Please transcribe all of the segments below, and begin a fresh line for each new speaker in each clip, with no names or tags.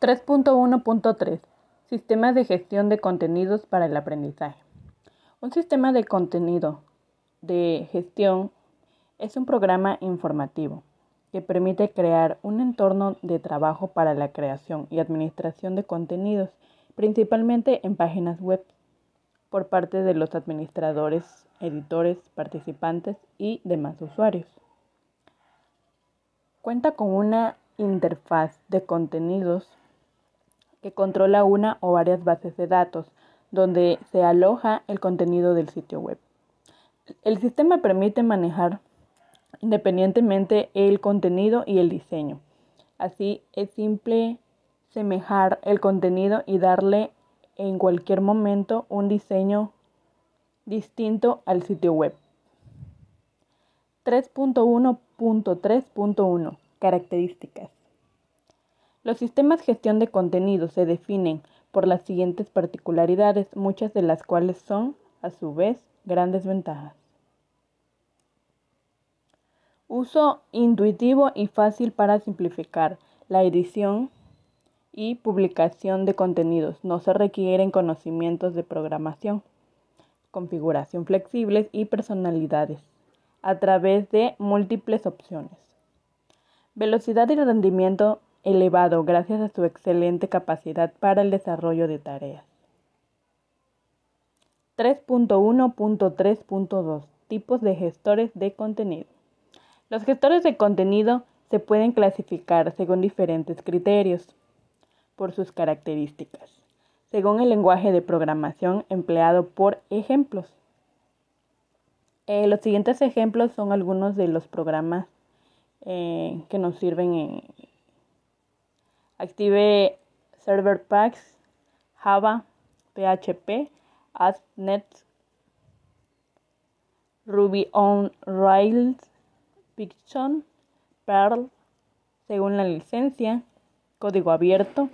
3.1.3 Sistemas de gestión de contenidos para el aprendizaje. Un sistema de contenido de gestión es un programa informativo que permite crear un entorno de trabajo para la creación y administración de contenidos, principalmente en páginas web, por parte de los administradores, editores, participantes y demás usuarios. Cuenta con una interfaz de contenidos que controla una o varias bases de datos donde se aloja el contenido del sitio web. El sistema permite manejar independientemente el contenido y el diseño. Así es simple semejar el contenido y darle en cualquier momento un diseño distinto al sitio web. 3.1.3.1 Características. Los sistemas de gestión de contenido se definen por las siguientes particularidades, muchas de las cuales son, a su vez, grandes ventajas. Uso intuitivo y fácil para simplificar la edición y publicación de contenidos. No se requieren conocimientos de programación, configuración flexibles y personalidades a través de múltiples opciones. Velocidad y rendimiento elevado gracias a su excelente capacidad para el desarrollo de tareas. 3.1.3.2 Tipos de gestores de contenido. Los gestores de contenido se pueden clasificar según diferentes criterios por sus características, según el lenguaje de programación empleado por ejemplos. Eh, los siguientes ejemplos son algunos de los programas eh, que nos sirven en, Active Server Packs, Java, PHP, ASP.NET, Ruby on Rails, Python, Perl, según la licencia, código abierto,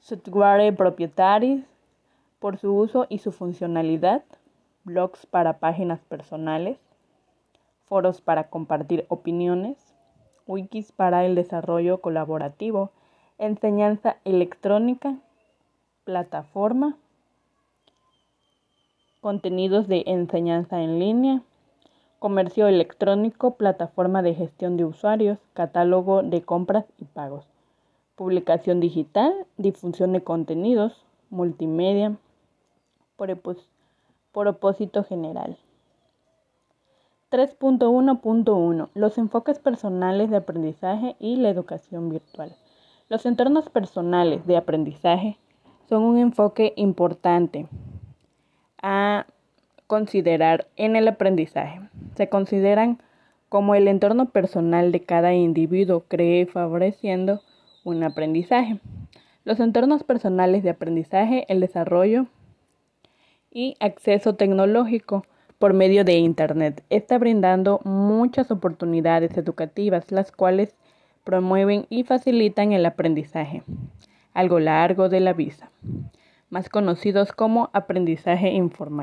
software propietarios por su uso y su funcionalidad, blogs para páginas personales, foros para compartir opiniones, wikis para el desarrollo colaborativo, enseñanza electrónica, plataforma, contenidos de enseñanza en línea, comercio electrónico, plataforma de gestión de usuarios, catálogo de compras y pagos, publicación digital, difusión de contenidos, multimedia, propósito general. 3.1.1 Los enfoques personales de aprendizaje y la educación virtual. Los entornos personales de aprendizaje son un enfoque importante a considerar en el aprendizaje. Se consideran como el entorno personal de cada individuo cree favoreciendo un aprendizaje. Los entornos personales de aprendizaje, el desarrollo y acceso tecnológico por medio de Internet está brindando muchas oportunidades educativas, las cuales promueven y facilitan el aprendizaje a lo largo de la vida, más conocidos como aprendizaje informal.